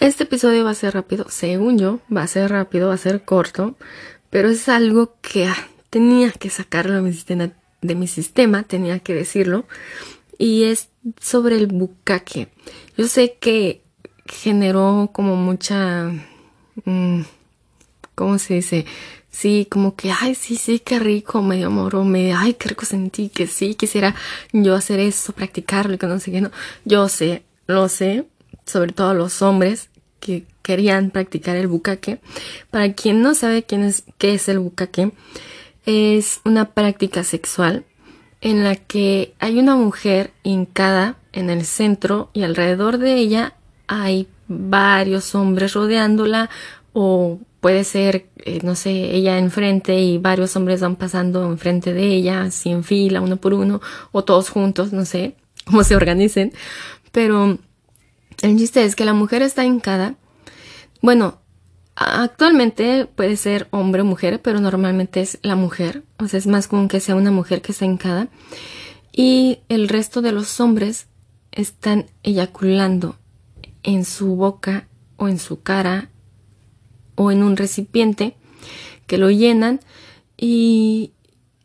Este episodio va a ser rápido, según yo, va a ser rápido, va a ser corto, pero es algo que tenía que sacarlo de mi, sistema, tenía que decirlo, y es sobre el bucaque. Yo sé que generó como mucha... Mmm, ¿Cómo se dice? Sí, como que, ay, sí, sí, qué rico, medio moro, me, ay, qué rico sentí, que sí, quisiera yo hacer eso, practicarlo, que no sé qué, no. Yo sé, lo sé, sobre todo los hombres que querían practicar el bucaque. Para quien no sabe quién es, qué es el bucaque, es una práctica sexual en la que hay una mujer hincada en el centro y alrededor de ella hay varios hombres rodeándola o puede ser, eh, no sé, ella enfrente y varios hombres van pasando enfrente de ella, así en fila, uno por uno, o todos juntos, no sé cómo se organicen, pero el chiste es que la mujer está hincada. Bueno, actualmente puede ser hombre o mujer, pero normalmente es la mujer. O sea, es más común que sea una mujer que está hincada. Y el resto de los hombres están eyaculando en su boca o en su cara o en un recipiente que lo llenan y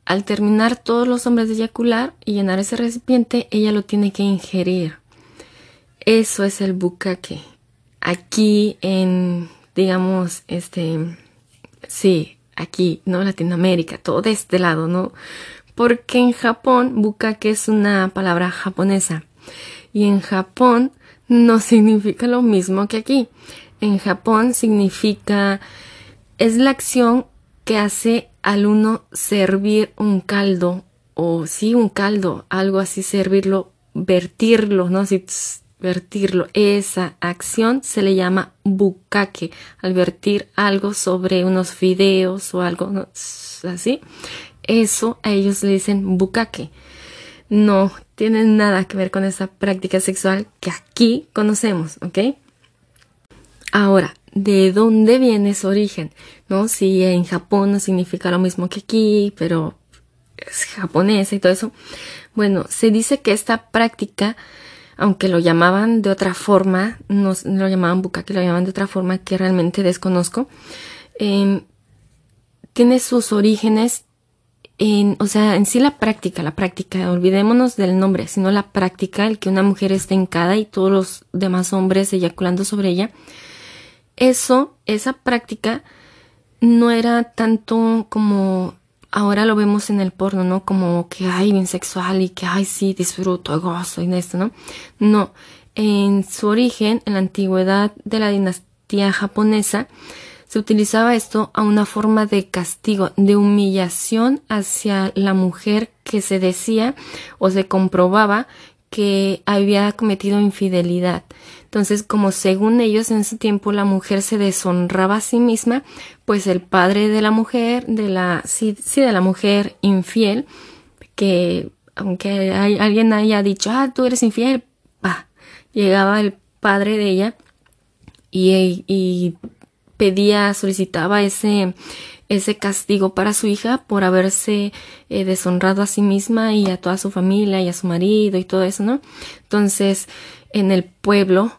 al terminar todos los hombres de eyacular y llenar ese recipiente, ella lo tiene que ingerir. Eso es el bucaque. Aquí en, digamos, este, sí, aquí, ¿no? Latinoamérica, todo de este lado, ¿no? Porque en Japón, bucaque es una palabra japonesa. Y en Japón no significa lo mismo que aquí. En Japón significa, es la acción que hace al uno servir un caldo, o sí, un caldo, algo así, servirlo, vertirlo, ¿no? Así, vertirlo. Esa acción se le llama bukake, al vertir algo sobre unos fideos o algo así. Eso a ellos le dicen bukake. No tiene nada que ver con esa práctica sexual que aquí conocemos, ¿ok? Ahora, ¿de dónde viene su origen? ¿No? Si en Japón no significa lo mismo que aquí, pero es japonesa y todo eso. Bueno, se dice que esta práctica aunque lo llamaban de otra forma, no, lo llamaban bucaque, lo llamaban de otra forma que realmente desconozco, em, tiene sus orígenes en, o sea, en sí la práctica, la práctica, olvidémonos del nombre, sino la práctica, el que una mujer esté encada y todos los demás hombres eyaculando sobre ella, eso, esa práctica, no era tanto como ahora lo vemos en el porno, ¿no? Como que hay bien sexual y que ay sí disfruto, gozo y esto, ¿no? No, en su origen, en la antigüedad de la dinastía japonesa, se utilizaba esto a una forma de castigo, de humillación hacia la mujer que se decía o se comprobaba que había cometido infidelidad. Entonces, como según ellos en ese tiempo la mujer se deshonraba a sí misma, pues el padre de la mujer, de la, sí, sí de la mujer infiel, que aunque hay, alguien haya dicho, ah, tú eres infiel, pa, llegaba el padre de ella y, y pedía, solicitaba ese, ese castigo para su hija por haberse eh, deshonrado a sí misma y a toda su familia y a su marido y todo eso, ¿no? Entonces, en el pueblo,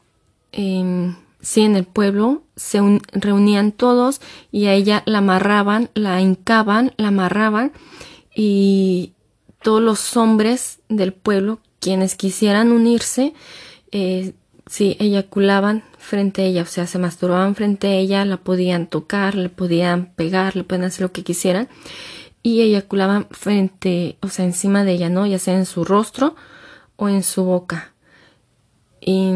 eh, sí, en el pueblo se reunían todos y a ella la amarraban, la hincaban, la amarraban y todos los hombres del pueblo, quienes quisieran unirse, eh, sí, eyaculaban frente a ella, o sea, se masturbaban frente a ella, la podían tocar, le podían pegar, le podían hacer lo que quisieran y eyaculaban frente, o sea, encima de ella, ¿no? Ya sea en su rostro o en su boca. Y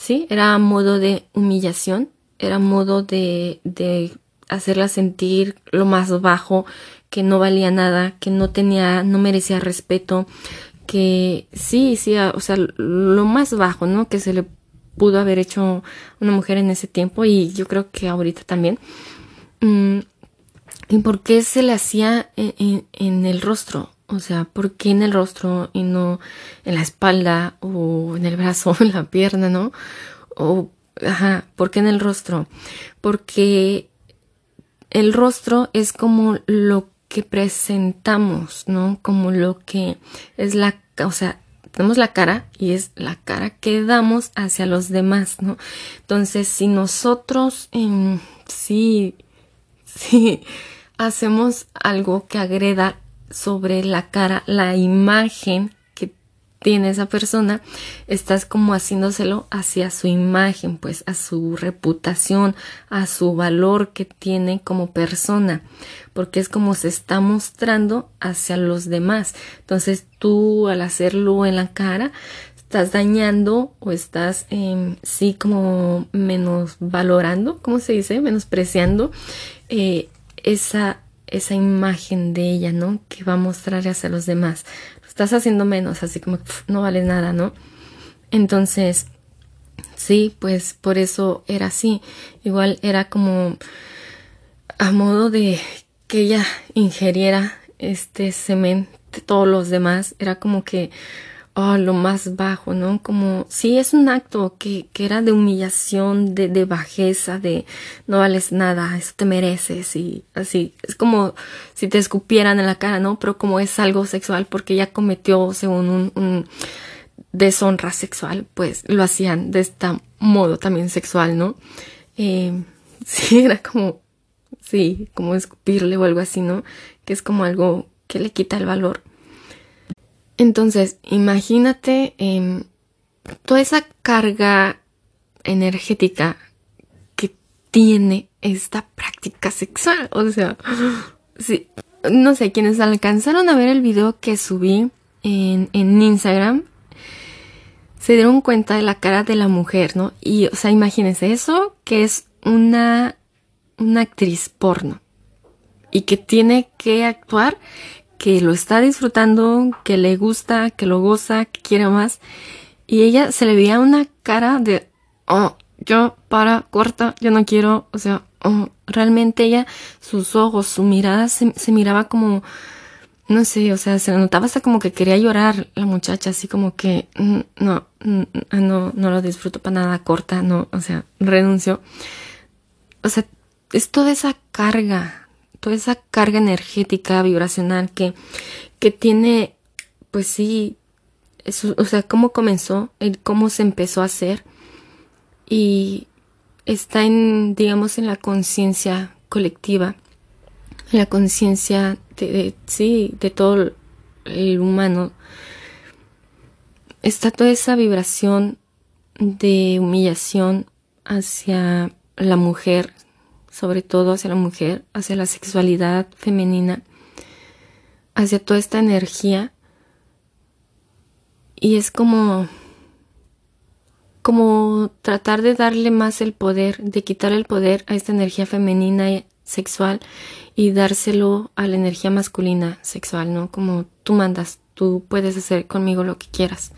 sí, era modo de humillación, era modo de, de hacerla sentir lo más bajo, que no valía nada, que no tenía, no merecía respeto, que sí, sí, o sea, lo más bajo, ¿no? Que se le pudo haber hecho una mujer en ese tiempo y yo creo que ahorita también. Mm, ¿Y por qué se le hacía en, el rostro? O sea, ¿por qué en el rostro y no en la espalda o en el brazo o en la pierna, no? O, ajá, ¿por qué en el rostro? Porque el rostro es como lo que presentamos, ¿no? Como lo que es la, o sea, tenemos la cara y es la cara que damos hacia los demás, ¿no? Entonces, si nosotros em, sí, sí hacemos algo que agreda sobre la cara, la imagen tiene esa persona, estás como haciéndoselo hacia su imagen, pues a su reputación, a su valor que tiene como persona, porque es como se está mostrando hacia los demás. Entonces tú al hacerlo en la cara, estás dañando o estás eh, sí como menos valorando, ¿cómo se dice? Menospreciando eh, esa esa imagen de ella, ¿no? Que va a mostrar hacia los demás estás haciendo menos, así como no vale nada, ¿no? Entonces, sí, pues por eso era así. Igual era como a modo de que ella ingeriera este semen todos los demás, era como que oh, lo más bajo, ¿no? Como, sí, es un acto que, que era de humillación, de, de, bajeza, de no vales nada, eso te mereces y así. Es como si te escupieran en la cara, ¿no? Pero como es algo sexual porque ella cometió según un, un deshonra sexual, pues lo hacían de este modo también sexual, ¿no? Eh, sí, era como, sí, como escupirle o algo así, ¿no? Que es como algo que le quita el valor. Entonces, imagínate em, toda esa carga energética que tiene esta práctica sexual. O sea, sí, no sé, quienes alcanzaron a ver el video que subí en, en Instagram, se dieron cuenta de la cara de la mujer, ¿no? Y, o sea, imagínense eso, que es una, una actriz porno y que tiene que actuar que lo está disfrutando, que le gusta, que lo goza, que quiere más. Y ella se le veía una cara de, oh, yo para, corta, yo no quiero, o sea, oh, realmente ella, sus ojos, su mirada se, miraba como, no sé, o sea, se notaba hasta como que quería llorar la muchacha, así como que, mm, no, mm, no, no lo disfruto para nada, corta, no, o sea, renunció. O sea, es toda esa carga toda esa carga energética, vibracional que, que tiene, pues sí, eso, o sea, cómo comenzó, el cómo se empezó a hacer y está en, digamos, en la conciencia colectiva, en la conciencia de, sí, de todo el humano. Está toda esa vibración de humillación hacia la mujer, sobre todo hacia la mujer, hacia la sexualidad femenina, hacia toda esta energía. Y es como como tratar de darle más el poder, de quitar el poder a esta energía femenina y sexual y dárselo a la energía masculina sexual, ¿no? Como tú mandas, tú puedes hacer conmigo lo que quieras,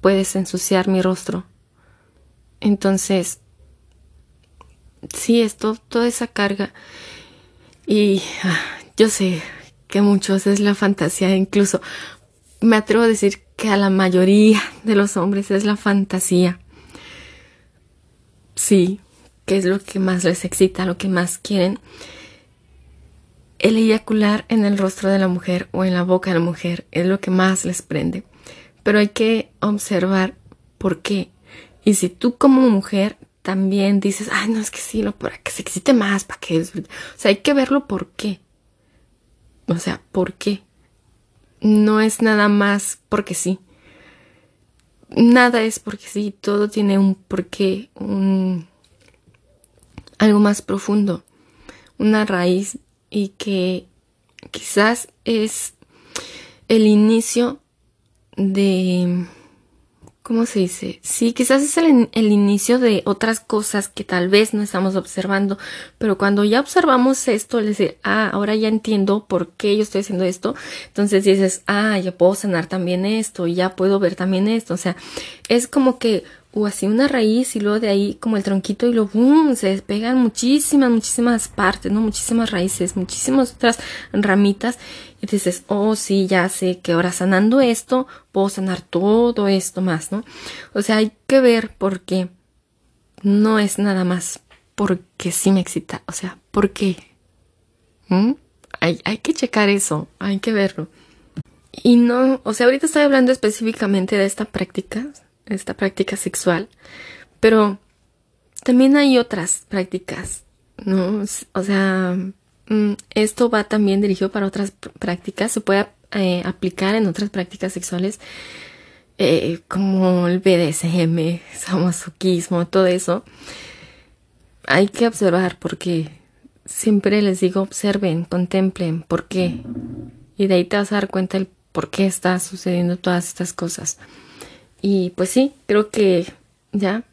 puedes ensuciar mi rostro. Entonces, sí, es toda esa carga. Y ah, yo sé que muchos es la fantasía, incluso me atrevo a decir que a la mayoría de los hombres es la fantasía. Sí, que es lo que más les excita, lo que más quieren. El eyacular en el rostro de la mujer o en la boca de la mujer es lo que más les prende. Pero hay que observar por qué. Y si tú como mujer también dices, ay, no, es que sí, lo, para que se excite más, para que... O sea, hay que verlo por qué. O sea, ¿por qué? No es nada más porque sí. Nada es porque sí, todo tiene un porqué, un... algo más profundo, una raíz y que quizás es el inicio de ¿cómo se dice? Sí, quizás es el, inicio de otras cosas que tal vez no estamos observando, pero cuando ya observamos esto, es decir, ah, ahora ya entiendo por qué yo estoy haciendo esto, entonces dices, ah, ya puedo sanar también esto, ya puedo ver también esto, o sea, es como que o así una raíz y luego de ahí como el tronquito y luego ¡boom! se despegan muchísimas, muchísimas partes, ¿no? Muchísimas raíces, muchísimas otras ramitas y dices, oh sí, ya sé que ahora sanando esto, puedo sanar todo esto más, ¿no? O sea, hay que ver por qué no es nada más porque sí me excita, o sea, ¿por qué? ¿Mm? Hay, hay que checar eso, hay que verlo. Y no, o sea, ahorita estoy hablando específicamente de esta práctica, esta práctica sexual, pero también hay otras prácticas, ¿no? O sea, esto va también dirigido para otras prácticas, se puede eh, aplicar en otras prácticas sexuales, eh, como el BDSM, samosuquismo, todo eso. Hay que observar porque siempre les digo, observen, contemplen, ¿por qué? Y de ahí te vas a dar cuenta el por qué está sucediendo todas estas cosas. Y pues sí, creo que ya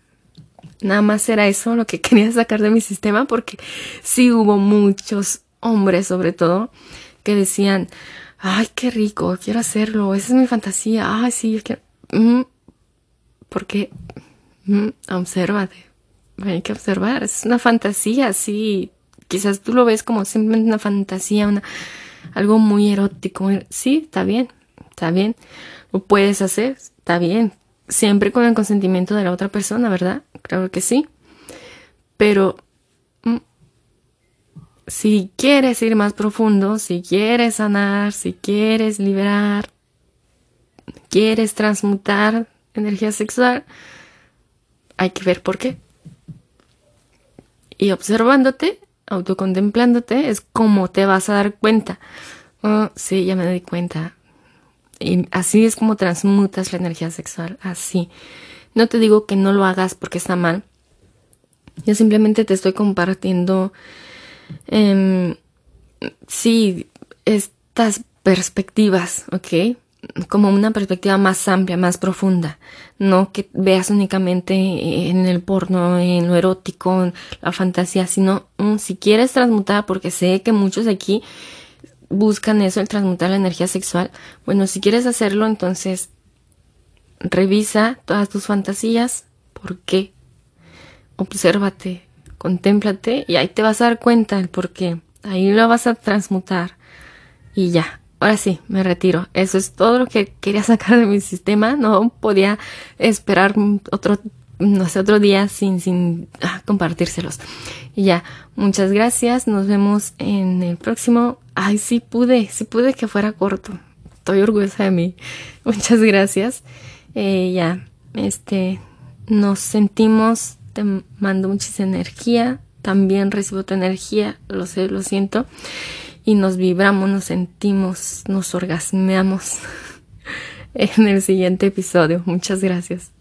nada más era eso lo que quería sacar de mi sistema porque sí hubo muchos hombres sobre todo que decían, ay, qué rico, quiero hacerlo, esa es mi fantasía, ay, sí, yo quiero... Mm, porque, mm, obsérvate, hay que observar, es una fantasía, sí, quizás tú lo ves como simplemente una fantasía, una algo muy erótico. Sí, está bien, está bien. Lo puedes hacer, está bien. Siempre con el consentimiento de la otra persona, ¿verdad? Claro que sí. Pero mm, si quieres ir más profundo, si quieres sanar, si quieres liberar, quieres transmutar energía sexual, hay que ver por qué. Y observándote, autocontemplándote es como te vas a dar cuenta. Oh, sí, ya me di cuenta. Y así es como transmutas la energía sexual, así. No te digo que no lo hagas porque está mal. Yo simplemente te estoy compartiendo, eh, sí, estas perspectivas, ¿ok? como una perspectiva más amplia, más profunda, no que veas únicamente en el porno, en lo erótico, en la fantasía, sino mm, si quieres transmutar, porque sé que muchos aquí buscan eso, el transmutar la energía sexual, bueno, si quieres hacerlo, entonces revisa todas tus fantasías, ¿por qué? Obsérvate, contémplate y ahí te vas a dar cuenta el por qué, ahí lo vas a transmutar y ya, ahora sí, me retiro. Eso es todo lo que quería sacar de mi sistema. No podía esperar otro, no sé, otro día sin, sin ah, compartírselos. Y ya, muchas gracias. Nos vemos en el próximo. Ay, sí pude, sí pude que fuera corto. Estoy orgullosa de mí. Muchas gracias. Eh, ya, este, nos sentimos. Te mando muchísima energía. También recibo tu energía. Lo sé, lo siento y nos vibramos, nos sentimos, nos orgasmeamos en el siguiente episodio. Muchas gracias.